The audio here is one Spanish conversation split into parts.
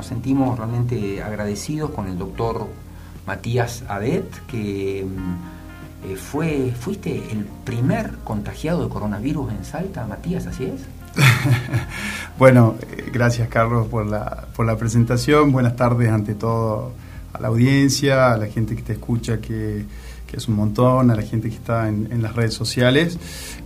nos sentimos realmente agradecidos con el doctor Matías Adet, que mm, eh, fue, fuiste el primer contagiado de coronavirus en Salta, Matías, ¿así es? bueno, gracias Carlos por la, por la presentación. Buenas tardes ante todo a la audiencia, a la gente que te escucha, que, es un montón, a la gente que está en, las redes sociales.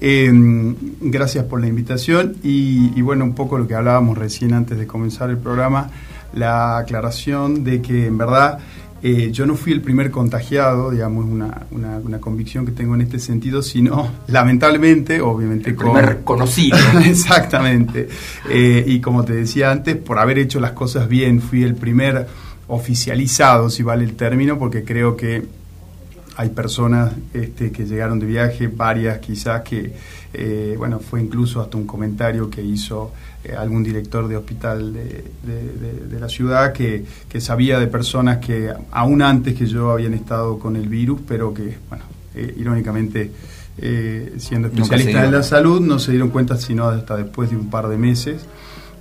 Em, gracias por la invitación y, bueno, un poco lo que hablábamos recién antes de comenzar el programa, la aclaración de que en verdad eh, yo no fui el primer contagiado, digamos, una, una, convicción que tengo en este sentido, sino lamentablemente, obviamente, el primer conocido. Exactamente. Eh, y como te decía antes, por haber hecho las cosas bien, fui el primer oficializado, si vale el término, porque creo que hay personas este, que llegaron de viaje, varias quizás que, eh, bueno, fue incluso hasta un comentario que hizo algún director de hospital de, de, la ciudad que, que, sabía de personas que aún antes que yo habían estado con el virus, pero que, bueno, eh, irónicamente, eh, siendo especialistas en la salud, no se dieron cuenta sino hasta después de un par de meses.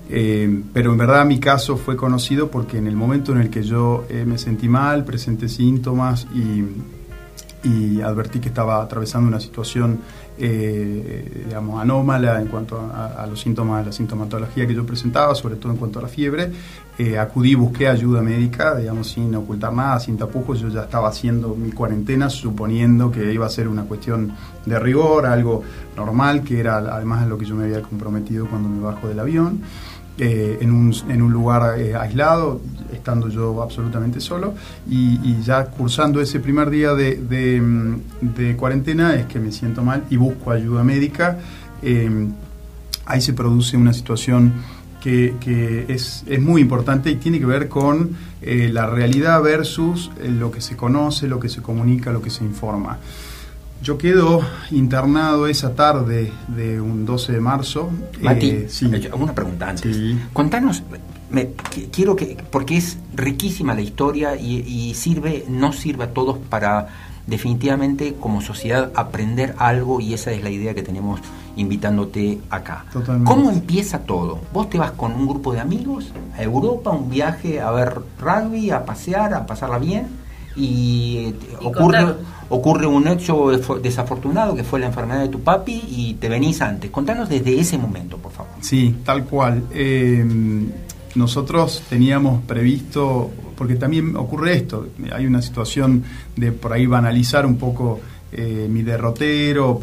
pero en verdad mi caso fue conocido porque en el momento en el que yo me sentí mal, presenté síntomas y, y advertí que estaba atravesando una situación eh, digamos, anómala en cuanto a, los síntomas, la sintomatología que yo presentaba, sobre todo en cuanto a la fiebre. Eh, acudí, busqué ayuda médica, digamos, sin ocultar nada, sin tapujos. Yo ya estaba haciendo mi cuarentena suponiendo que iba a ser una cuestión de rigor, algo normal, que era además lo que yo me había comprometido cuando me bajo del avión. Eh, en, un, en, un, lugar eh, aislado, estando yo absolutamente solo, y, ya cursando ese primer día de, de, cuarentena es que me siento mal y busco ayuda médica. Eh, ahí se produce una situación que, que es, es, muy importante y tiene que ver con la realidad versus lo que se conoce, lo que se comunica, lo que se informa. Yo quedo internado esa tarde de un 12 de marzo. Mati, eh, sí. una pregunta antes. Contanos, me, quiero que, porque es riquísima la historia y, sirve, no sirve a todos para definitivamente como sociedad aprender algo y esa es la idea que tenemos invitándote acá. Totalmente. ¿Cómo empieza todo? Vos te vas con un grupo de amigos a Europa, un viaje a ver rugby, a pasear, a pasarla bien y, ocurre, ocurre un hecho desafortunado que fue la enfermedad de tu papi y te venís antes. Contanos desde ese momento, por favor. Sí, tal cual. Em, nosotros teníamos previsto, porque también ocurre esto, hay una situación de por ahí banalizar un poco eh, mi derrotero,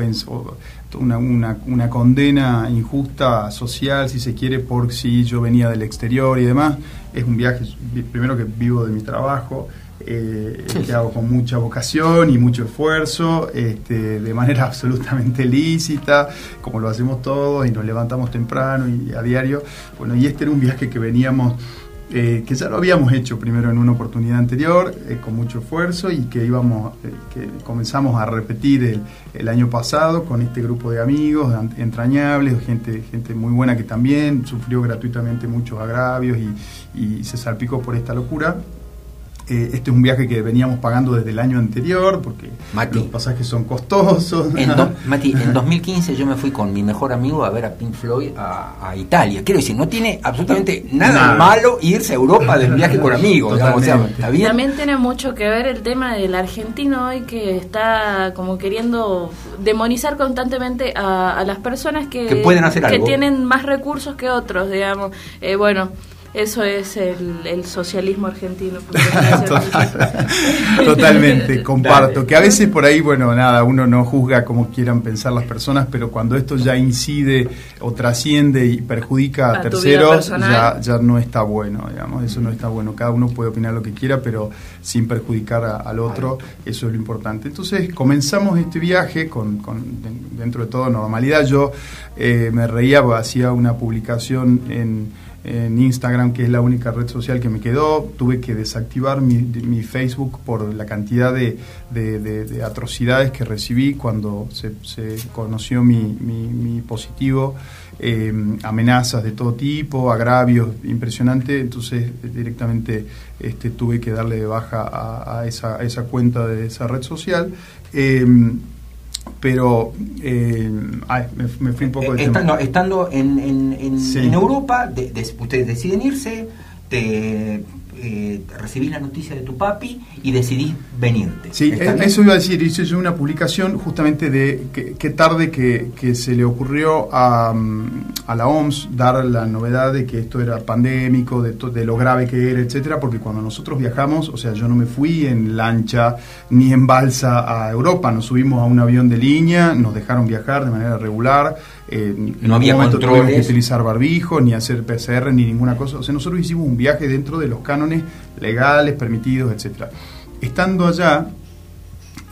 una, una, una, condena injusta social, si se quiere, por si yo venía del exterior y demás. Es un viaje, primero que vivo de mi trabajo, eh, que hago con mucha vocación y mucho esfuerzo, este, de manera absolutamente lícita, como lo hacemos todos y nos levantamos temprano y a diario. Bueno, y este era un viaje que veníamos, eh, que ya lo habíamos hecho primero en una oportunidad anterior, eh, con mucho esfuerzo y que íbamos, que comenzamos a repetir el, año pasado con este grupo de amigos entrañables, gente, gente muy buena que también sufrió gratuitamente muchos agravios y, y se salpicó por esta locura. Eh, este es un viaje que veníamos pagando desde el año anterior porque los pasajes son costosos. En Mati, en 2015 yo me fui con mi mejor amigo a ver a Pink Floyd a, Italia. Quiero decir, no tiene absolutamente nada, malo irse a Europa del viaje con amigos. También tiene mucho que ver el tema del argentino hoy que está como queriendo demonizar constantemente a, las personas que, pueden hacer que tienen más recursos que otros, digamos. Eh, bueno. Eso es el, socialismo argentino. Totalmente, comparto. Que a veces por ahí, bueno, nada, uno no juzga como quieran pensar las personas, pero cuando esto ya incide o trasciende y perjudica a, terceros, ya, ya no está bueno, digamos, eso no está bueno. Cada uno puede opinar lo que quiera, pero sin perjudicar al otro, eso es lo importante. Entonces comenzamos este viaje con, dentro de todo normalidad. Yo eh, me reía, hacía una publicación en en Instagram, que es la única red social que me quedó. Tuve que desactivar mi, Facebook por la cantidad de, de, atrocidades que recibí cuando se, conoció mi, positivo, em, amenazas de todo tipo, agravios impresionantes. Entonces directamente este, tuve que darle de baja a, esa, esa cuenta de esa red social. Em, pero eh, me, fui un poco de estando, estando en, en, en, Europa, ustedes deciden irse, te eh, recibís la noticia de tu papi y decidís venirte. Sí, eh, eso iba a decir, hice yo una publicación justamente de qué tarde que, se le ocurrió a, mm, a, la OMS dar la novedad de que esto era pandémico, de, de lo grave que era, etcétera, porque cuando nosotros viajamos, o sea, yo no me fui en lancha ni en balsa a Europa, nos subimos a un avión de línea, nos dejaron viajar de manera regular, eh, no había controles. que utilizar barbijo, ni hacer PCR, ni ninguna cosa. O sea, nosotros hicimos un viaje dentro de los cánones legales, permitidos, etcétera. Estando allá,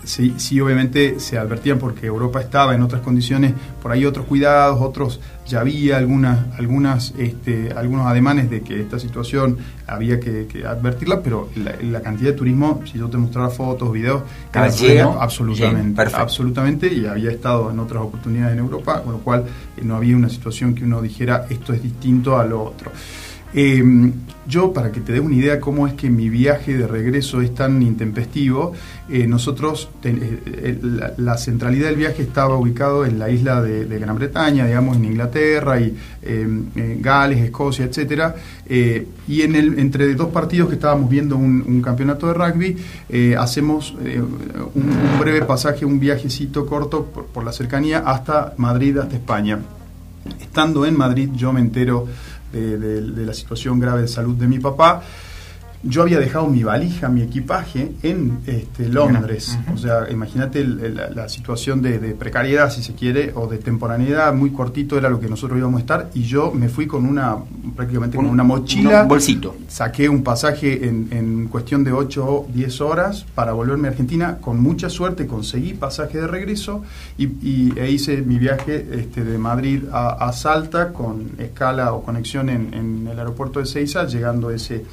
sí, sí, obviamente se advertían porque Europa estaba en otras condiciones, por ahí otros cuidados, otros ya había algunas, algunas, este, algunos ademanes de que esta situación había que, advertirla, pero la, cantidad de turismo, si yo te mostrara fotos, videos, absolutamente, absolutamente, y había estado en otras oportunidades en Europa, con lo cual eh, no había una situación que uno dijera esto es distinto a lo otro. Eh, yo, para que te dé una idea cómo es que mi viaje de regreso es tan intempestivo, eh, nosotros, eh, la, centralidad del viaje estaba ubicado en la isla de, Gran Bretaña, digamos, en Inglaterra y Gales, Escocia, etcétera, y en el, entre dos partidos que estábamos viendo un, campeonato de rugby, hacemos un, breve pasaje, un viajecito corto por, por la cercanía hasta Madrid, hasta España. Estando en Madrid, yo me entero de, la situación grave de salud de mi papá yo había dejado mi valija, mi equipaje en este, Londres. O sea, imagínate la, situación de, precariedad, si se quiere, o de temporaneidad, muy cortito era lo que nosotros íbamos a estar. Y yo me fui con una, prácticamente con, una mochila. Un bolsito. Saqué un pasaje en, cuestión de 8 o 10 horas para volverme a Argentina. Con mucha suerte conseguí pasaje de regreso y, e hice mi viaje este, de Madrid a, Salta con escala o conexión en, en el aeropuerto de Seiza, llegando ese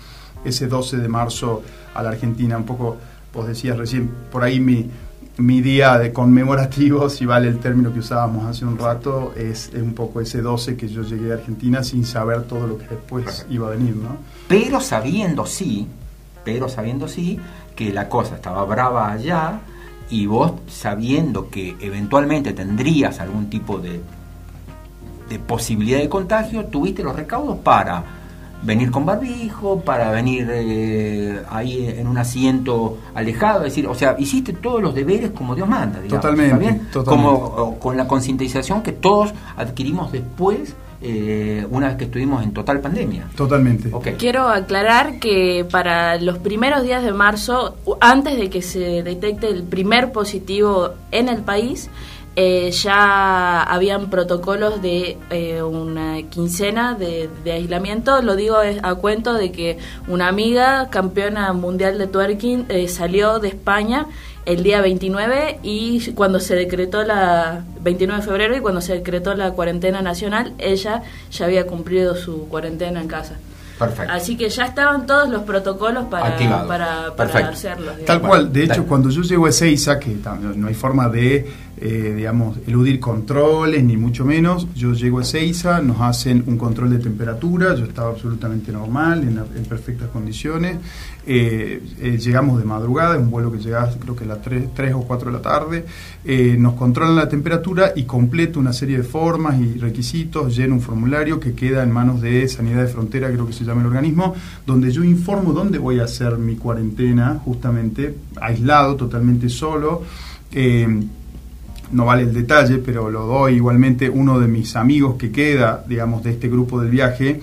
ese 12 de marzo a la Argentina. Un poco, vos decías recién, por ahí mi, mi día de conmemorativo, si vale el término que usábamos hace un rato, es, un poco ese 12 que yo llegué a Argentina sin saber todo lo que después iba a venir, ¿no? Pero sabiendo sí, pero sabiendo sí que la cosa estaba brava allá y vos sabiendo que eventualmente tendrías algún tipo de, de posibilidad de contagio, tuviste los recaudos para venir con barbijo, para venir eh, ahí en un asiento alejado, es decir, o sea, hiciste todos los deberes como Dios manda, digamos, totalmente, como con la concientización que todos adquirimos después. Eh, una vez que estuvimos en total pandemia. Totalmente. Quiero aclarar que para los primeros días de marzo, antes de que se detecte el primer positivo en el país, eh, ya habían protocolos de eh, una quincena de, aislamiento. Lo digo a cuento de que una amiga, campeona mundial de twerking, eh, salió de España el día 29 y cuando se decretó la 29 de febrero y cuando se decretó la cuarentena nacional, ella ya había cumplido su cuarentena en casa. Perfecto. Así que ya estaban todos los protocolos para, para, para, hacerlo. Tal cual, de hecho, cuando yo llego a Ezeiza, que no hay forma de eh, digamos, eludir controles, ni mucho menos. Yo llego a Seiza, nos hacen un control de temperatura, yo estaba absolutamente normal, en, perfectas condiciones. Eh, eh, llegamos de madrugada, es un vuelo que llega creo que a las 3, 3 o 4 de la tarde. nos controlan la temperatura y completo una serie de formas y requisitos, lleno un formulario que queda en manos de Sanidad de Frontera, creo que se llama el organismo, donde yo informo dónde voy a hacer mi cuarentena, justamente aislado, totalmente solo no vale el detalle, pero lo doy igualmente, uno de mis amigos que queda, digamos, de este grupo del viaje,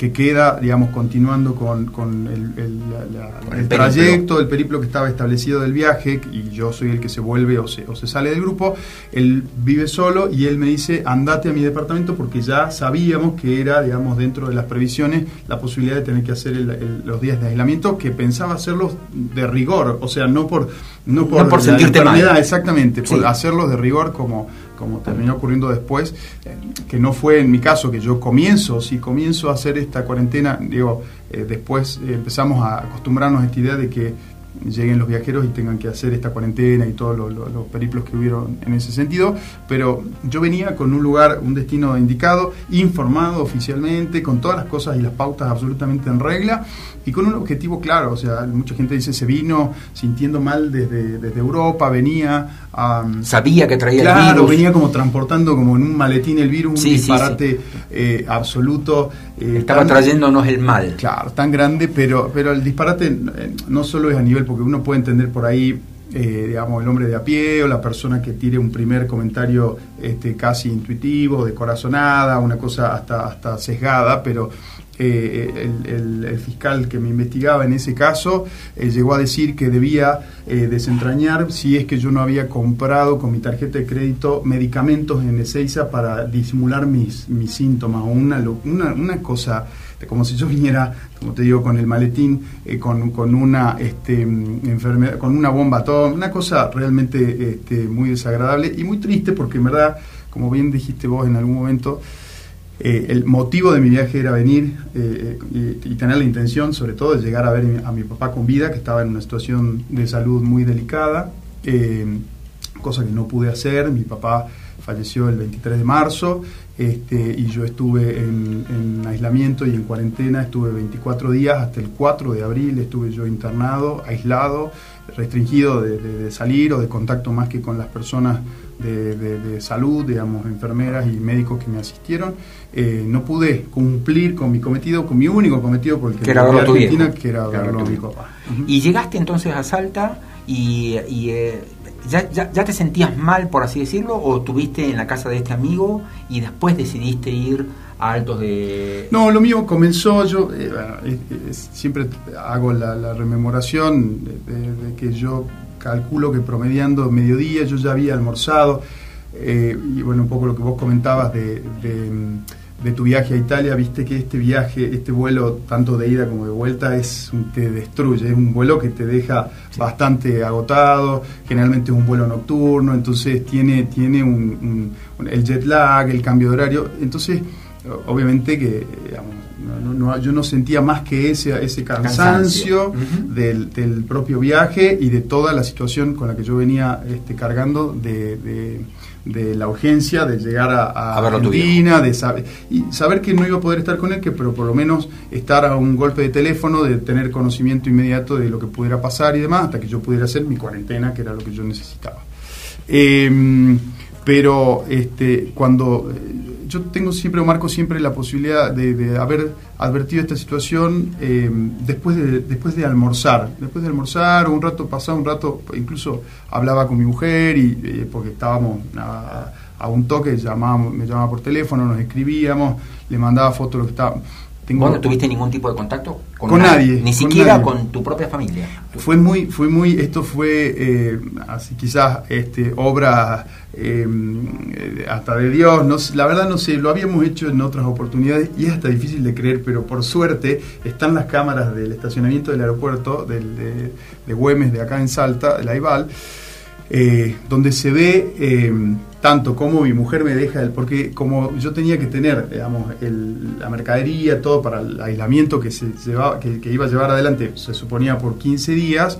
que queda, digamos, continuando con, con el, trayecto, el periplo que estaba establecido del viaje, y yo soy el que se vuelve o se, o se sale del grupo, él vive solo y él me dice, andate a mi departamento porque ya sabíamos que era, digamos, dentro de las previsiones la posibilidad de tener que hacer los días de aislamiento, que pensaba hacerlos de rigor, o sea, no por... No por, por sentirte mal. Exactamente, por hacerlos de rigor como como terminó ocurriendo después, eh, que no fue en mi caso, que yo comienzo, si comienzo a hacer esta cuarentena, digo, eh, después eh, empezamos a acostumbrarnos a esta idea de que lleguen los viajeros y tengan que hacer esta cuarentena y todos los, periplos que hubieron en ese sentido, pero yo venía con un lugar, un destino indicado, informado oficialmente, con todas las cosas y las pautas absolutamente en regla y con un objetivo claro, o sea, mucha gente dice se vino sintiendo mal desde, desde Europa, venía. Sabía que traía el virus. venía como transportando como en un maletín el virus, un disparate eh, absoluto. Eh, Estaba trayéndonos el mal. Claro, tan grande, pero, pero el disparate no solo es a nivel, porque uno puede entender por ahí digamos, el hombre de a pie o la persona que tire un primer comentario este, casi intuitivo, de corazonada, una cosa hasta, hasta sesgada, pero eh, el, fiscal que me investigaba en ese caso eh, llegó a decir que debía eh, desentrañar si es que yo no había comprado con mi tarjeta de crédito medicamentos en Ezeiza para disimular mis, mis síntomas o una, una, una cosa como si yo viniera, como te digo, con el maletín, con, con, una este, enfermedad, con una bomba, todo, una cosa realmente este, muy desagradable y muy triste porque en verdad, como bien dijiste vos en algún momento, eh, el motivo de mi viaje era venir eh, y, tener la intención, sobre todo, de llegar a ver a mi papá con vida, que estaba en una situación de salud muy delicada, eh, cosa que no pude hacer. Mi papá falleció el 23 de marzo este, y yo estuve en, aislamiento y en cuarentena, estuve 24 días, hasta el 4 de abril estuve yo internado, aislado, restringido de salir o de contacto más que con las personas de, salud, digamos, enfermeras y médicos que me asistieron, eh, no pude cumplir con mi cometido, con mi único cometido, porque que era verlo Argentina, que era verlo mi papá. Y llegaste entonces a Salta y, eh, ya, ya, te sentías mal, por así decirlo, o tuviste en la casa de este amigo y después decidiste ir a Altos de... No, lo mío comenzó, yo eh, siempre hago la, rememoración de, que yo calculo que promediando mediodía yo ya había almorzado. Eh, y bueno, un poco lo que vos comentabas de, tu viaje a Italia, viste que este viaje, este vuelo, tanto de ida como de vuelta, es te destruye, es un vuelo que te deja bastante agotado, generalmente es un vuelo nocturno, entonces tiene, tiene un, el jet lag, el cambio de horario, entonces obviamente que yo no sentía más que ese, ese cansancio, del, del, propio viaje y de toda la situación con la que yo venía este, cargando de, de, la urgencia de llegar a, Argentina, de saber, y saber que no iba a poder estar con él, que pero por lo menos estar a un golpe de teléfono, de tener conocimiento inmediato de lo que pudiera pasar y demás, hasta que yo pudiera hacer mi cuarentena, que era lo que yo necesitaba. Em, pero este, cuando yo tengo siempre, o marco siempre la posibilidad de, haber advertido esta situación eh, después, de, después de almorzar. Después de almorzar, un rato pasado, un rato, incluso hablaba con mi mujer, y eh, porque estábamos a, un toque, llamábamos, me llamaba por teléfono, nos escribíamos, le mandaba fotos lo que estaba ¿Vos no tuviste ningún tipo de contacto con, nadie? Ni siquiera con tu propia familia. Fue muy, fue muy, esto fue eh, así quizás este, obra eh, hasta de Dios. No, la verdad no sé, lo habíamos hecho en otras oportunidades y es hasta difícil de creer, pero por suerte están las cámaras del estacionamiento del aeropuerto del, de, de Güemes de acá en Salta, de la IVAL eh, donde se ve eh, tanto como mi mujer me deja, el, porque como yo tenía que tener, digamos, la mercadería, todo para el aislamiento que, se llevaba, que, iba a llevar adelante, se suponía por 15 días,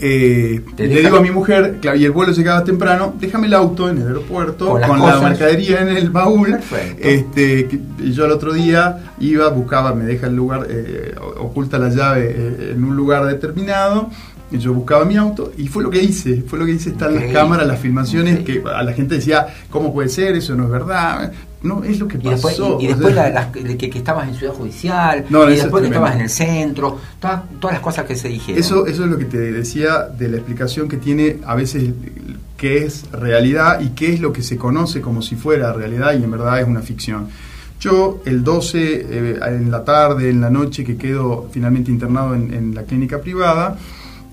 eh, le digo a mi mujer, y el vuelo llegaba temprano, déjame el auto en el aeropuerto con, la mercadería en el baúl. Este, y yo al otro día iba, buscaba, me deja el lugar, oculta la llave en un lugar determinado, yo buscaba mi auto y fue lo que hice, fue lo que hice, están las cámaras, las filmaciones, que a la gente decía, ¿cómo puede ser? Eso no es verdad. No, es lo que pasó. Y después, que, estabas en Ciudad Judicial, y después que estabas en el centro, todas, todas las cosas que se dijeron. Eso, eso es lo que te decía de la explicación que tiene a veces qué es realidad y qué es lo que se conoce como si fuera realidad y en verdad es una ficción. Yo el 12 eh, en la tarde, en la noche que quedo finalmente internado en, en la clínica privada,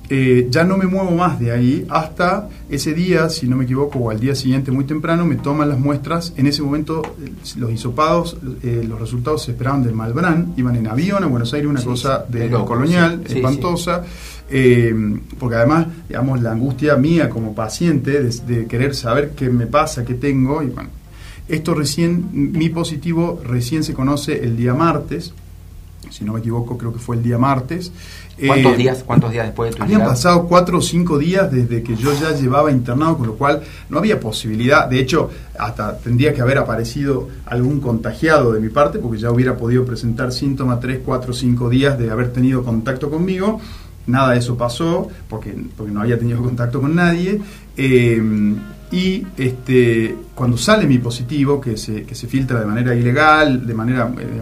eh, ya no me muevo más de ahí hasta ese día, si no me equivoco, o al día siguiente muy temprano, me toman las muestras. En ese momento eh, los hisopados, eh, los resultados se esperaban del Malbrán, iban en avión a Buenos Aires, una cosa de lo colonial, espantosa. porque además, digamos, la angustia mía como paciente de, querer saber qué me pasa, qué tengo, y bueno, esto recién, mi positivo recién se conoce el día martes, si no me equivoco, creo que fue el día martes. ¿Cuántos eh, días cuántos días después de tu Habían pasado cuatro o cinco días desde que yo ya llevaba internado, con lo cual no había posibilidad. De hecho, hasta tendría que haber aparecido algún contagiado de mi parte, porque ya hubiera podido presentar síntomas tres, cuatro, cinco días de haber tenido contacto conmigo. Nada de eso pasó, porque, porque no había tenido contacto con nadie. Eh, y este, cuando sale mi positivo, que se, que se filtra de manera ilegal, de manera eh,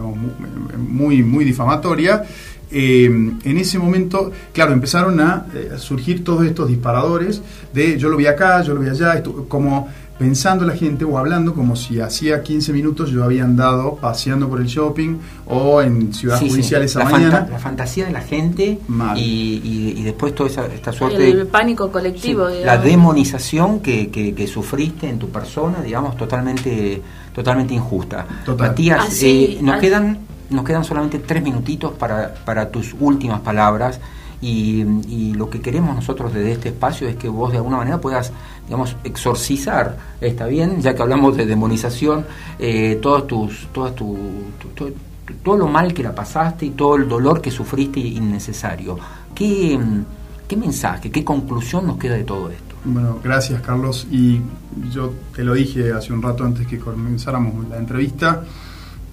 muy, muy difamatoria, eh, en ese momento, claro, empezaron a, surgir todos estos disparadores de yo lo vi acá, yo lo vi allá, como pensando la gente o hablando como si hacía 15 minutos yo había andado paseando por el shopping o en Ciudad Judicial esa la mañana. la fantasía de la gente y, y, después toda esa, esta suerte... El pánico colectivo. la demonización que, que, sufriste en tu persona, digamos, totalmente, totalmente injusta. Matías, eh, nos, quedan, nos quedan solamente tres minutitos para, para tus últimas palabras. Y, lo que queremos nosotros desde este espacio es que vos de alguna manera puedas, digamos, exorcizar, está bien, ya que hablamos de demonización, eh, tus, todas tu, todo lo mal que la pasaste y todo el dolor que sufriste innecesario. ¿Qué, ¿Qué mensaje, qué conclusión nos queda de todo esto? Bueno, gracias Carlos. Y yo te lo dije hace un rato antes que comenzáramos la entrevista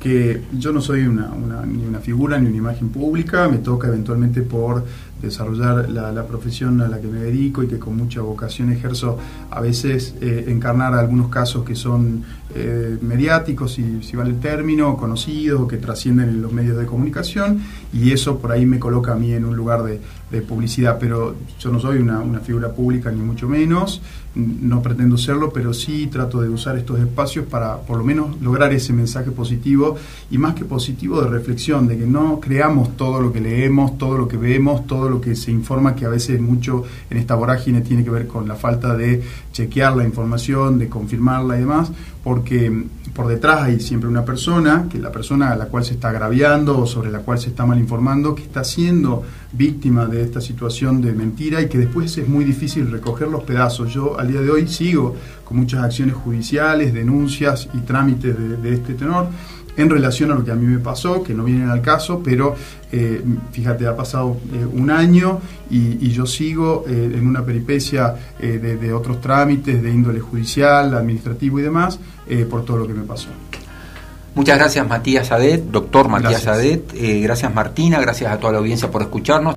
que yo no soy una, ni una figura ni una imagen pública, me toca eventualmente por desarrollar la, profesión a la que me dedico y que con mucha vocación ejerzo, a veces eh, encarnar algunos casos que son eh, mediáticos, si, si, vale el término, conocidos, que trascienden en los medios de comunicación, y eso por ahí me coloca a mí en un lugar de, publicidad, pero yo no soy una, una, figura pública ni mucho menos, no pretendo serlo, pero sí trato de usar estos espacios para por lo menos lograr ese mensaje positivo y más que positivo de reflexión, de que no creamos todo lo que leemos, todo lo que vemos, todo lo que se informa, que a veces mucho en esta vorágine tiene que ver con la falta de chequear la información, de confirmarla y demás, porque por detrás hay siempre una persona, que la persona a la cual se está agraviando o sobre la cual se está mal informando, que está siendo víctima de esta situación de mentira y que después es muy difícil recoger los pedazos. Yo al día de hoy sigo con muchas acciones judiciales, denuncias y trámites de, este tenor en relación a lo que a mí me pasó, que no vienen al caso, pero eh, fíjate, ha pasado eh, un año y, yo sigo eh, en una peripecia de, de, otros trámites de índole judicial, administrativo y demás, por todo lo que me pasó. Muchas gracias Matías Adet, doctor Matías Adet, gracias Martina, gracias a toda la audiencia por escucharnos.